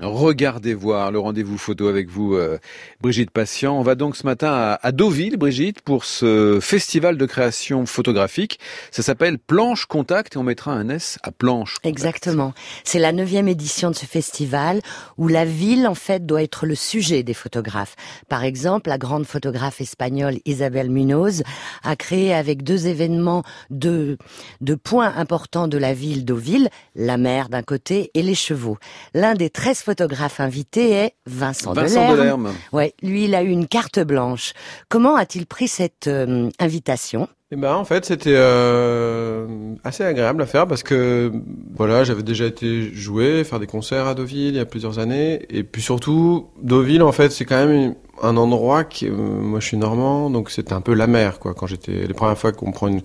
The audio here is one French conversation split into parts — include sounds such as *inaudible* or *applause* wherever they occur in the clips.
Regardez voir le rendez-vous photo avec vous, euh, Brigitte Patient. On va donc ce matin à, Deauville, Brigitte, pour ce festival de création photographique. Ça s'appelle Planche Contact et on mettra un S à Planche. Exactement. C'est la neuvième édition de ce festival où la ville, en fait, doit être le sujet des photographes. Par exemple, la grande photographe espagnole Isabelle Munoz a créé avec deux événements deux, deux points importants de la ville Deauville, la mer d'un côté et les chevaux. L'un des 13 photographe invité est Vincent, Vincent Delerme. Ouais, lui, il a eu une carte blanche. Comment a-t-il pris cette euh, invitation? Eh ben en fait c'était euh, assez agréable à faire parce que voilà j'avais déjà été jouer faire des concerts à Deauville il y a plusieurs années et puis surtout Deauville en fait c'est quand même un endroit qui euh, moi je suis normand donc c'était un peu la mer quoi quand j'étais les premières fois qu'on prend une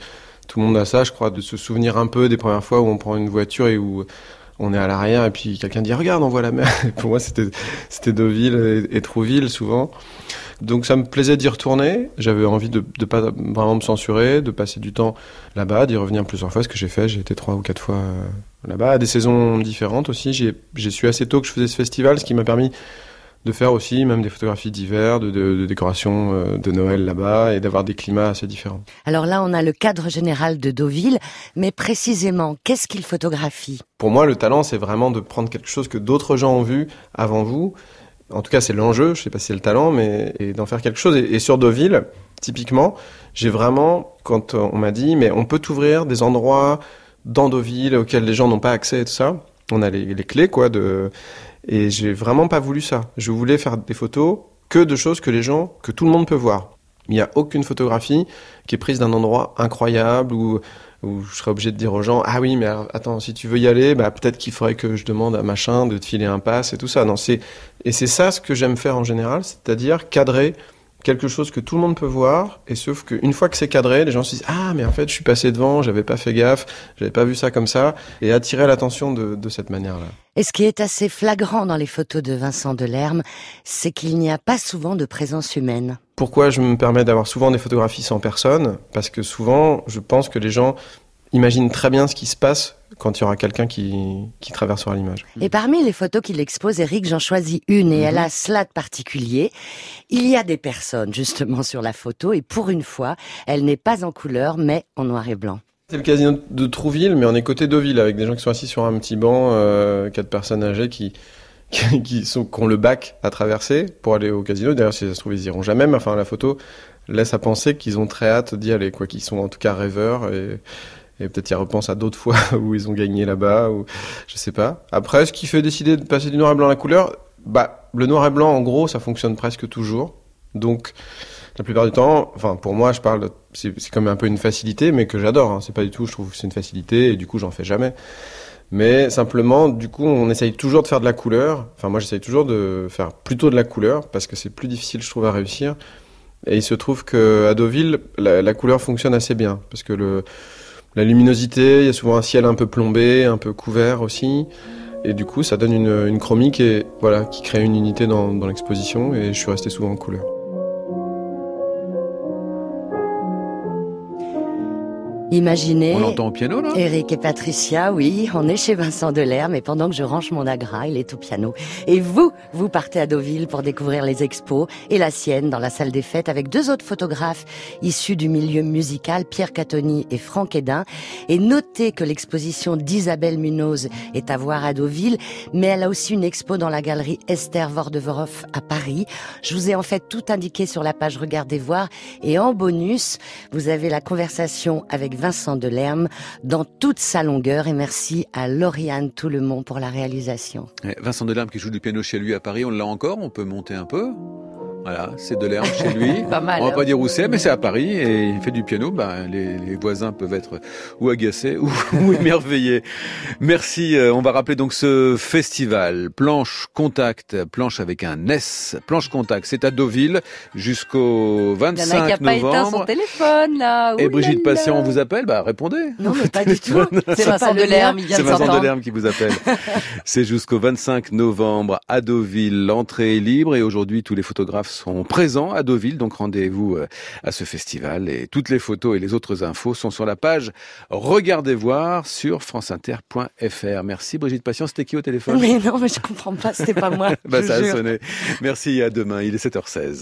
tout le monde a ça je crois de se souvenir un peu des premières fois où on prend une voiture et où on est à l'arrière et puis quelqu'un dit regarde on voit la mer. *laughs* pour moi c'était c'était Deauville et, Trouville souvent. Donc ça me plaisait d'y retourner. J'avais envie de ne pas vraiment me censurer, de passer du temps là-bas, d'y revenir plusieurs fois, ce que j'ai fait. J'ai été trois ou quatre fois euh, là-bas, à des saisons différentes aussi. J'ai su assez tôt que je faisais ce festival, ce qui m'a permis de faire aussi même des photographies d'hiver, de, de, de décorations euh, de Noël là-bas et d'avoir des climats assez différents. Alors là, on a le cadre général de Deauville, mais précisément, qu'est-ce qu'il photographie? Pour moi, le talent, c'est vraiment de prendre quelque chose que d'autres gens ont vu avant vous. En tout cas, c'est l'enjeu, je sais pas si c'est le talent, mais d'en faire quelque chose. Et, sur Deauville, typiquement, j'ai vraiment, quand on m'a dit, mais on peut t'ouvrir des endroits dans Deauville auxquels les gens n'ont pas accès et tout ça. On a les, les clés, quoi, de et j'ai vraiment pas voulu ça. Je voulais faire des photos que de choses que les gens, que tout le monde peut voir. Il n'y a aucune photographie qui est prise d'un endroit incroyable où, où je serais obligé de dire aux gens ah oui mais attends si tu veux y aller bah peut-être qu'il faudrait que je demande à machin de te filer un pass et tout ça. Non c'est et c'est ça ce que j'aime faire en général c'est-à-dire cadrer quelque chose que tout le monde peut voir, et sauf qu'une fois que c'est cadré, les gens se disent ah mais en fait je suis passé devant, j'avais pas fait gaffe, j'avais pas vu ça comme ça, et attirer l'attention de, de cette manière-là. Et ce qui est assez flagrant dans les photos de Vincent Delerme, c'est qu'il n'y a pas souvent de présence humaine. Pourquoi je me permets d'avoir souvent des photographies sans personne? Parce que souvent, je pense que les gens imaginent très bien ce qui se passe quand il y aura quelqu'un qui, qui traversera l'image. Et parmi les photos qu'il expose, Eric, j'en choisis une et elle a mhm. cela de particulier. Il y a des personnes justement sur la photo et pour une fois, elle n'est pas en couleur mais en noir et blanc. C'est le casino de Trouville, mais on est côté Deauville avec des gens qui sont assis sur un petit banc, euh, quatre personnes âgées qui, *laughs* qui, sont, qui ont le bac à traverser pour aller au casino. D'ailleurs, si ça se trouve, ils iront jamais, mais enfin, la photo laisse à penser qu'ils ont très hâte d'y aller, quoi, qu'ils sont en tout cas rêveurs et, et peut-être y repense à d'autres *laughs* fois où ils ont gagné là-bas, ou je sais pas. Après, ce qui fait décider de passer du noir et blanc à la couleur, bah, le noir et blanc, en gros, ça fonctionne presque toujours. Donc, la plupart du temps, enfin, pour moi, je parle, c'est comme un peu une facilité, mais que j'adore. Hein. C'est pas du tout, je trouve que c'est une facilité, et du coup, j'en fais jamais. Mais simplement, du coup, on essaye toujours de faire de la couleur. Enfin, moi, j'essaye toujours de faire plutôt de la couleur, parce que c'est plus difficile, je trouve, à réussir. Et il se trouve que à Deauville, la, la couleur fonctionne assez bien, parce que le, la luminosité, il y a souvent un ciel un peu plombé, un peu couvert aussi. Et du coup, ça donne une, une chromie qui, voilà, qui crée une unité dans, dans l'exposition et je suis resté souvent en couleur. Imaginez. On l'entend au piano, là Eric et Patricia, oui, on est chez Vincent Delerme, mais pendant que je range mon agra, il est au piano. Et vous, vous partez à Deauville pour découvrir les expos et la sienne dans la salle des fêtes avec deux autres photographes issus du milieu musical, Pierre Catoni et Franck Hédin. Et notez que l'exposition d'Isabelle Munoz est à voir à Deauville, mais elle a aussi une expo dans la galerie Esther Vordevorov à Paris. Je vous ai en fait tout indiqué sur la page Regardez voir. Et en bonus, vous avez la conversation avec Vincent Delerme dans toute sa longueur. Et merci à Lauriane Tout-le-Monde pour la réalisation. Vincent Delerme qui joue du piano chez lui à Paris, on l'a encore, on peut monter un peu? Voilà, c'est de l'herbe chez lui. *laughs* pas mal, On va pas dire où c'est, mais c'est à Paris et il fait du piano. Ben, les, voisins peuvent être ou agacés *laughs* ou, émerveillés. Merci. Euh, on va rappeler donc ce festival Planche Contact, planche avec un S, Planche Contact. C'est à Deauville jusqu'au 25 novembre. Il y en a qui a pas éteint son téléphone là. et Brigitte Patient vous appelle, bah répondez. Non mais pas *laughs* du tout. C'est Vincent Delerme, il vient C'est Vincent Delerme qui vous appelle. c'est jusqu'au 25 novembre à Deauville. L'entrée est libre et aujourd'hui tous les photographes sont présents à Deauville. Donc rendez-vous à ce festival et toutes les photos et les autres infos sont sur la page Regardez voir sur franceinter.fr. Merci Brigitte Patient. C'était qui au téléphone? Mais non, mais je comprends pas. C'était pas moi. *laughs* bah, ça a sonné. Merci. À demain. Il est 7h16.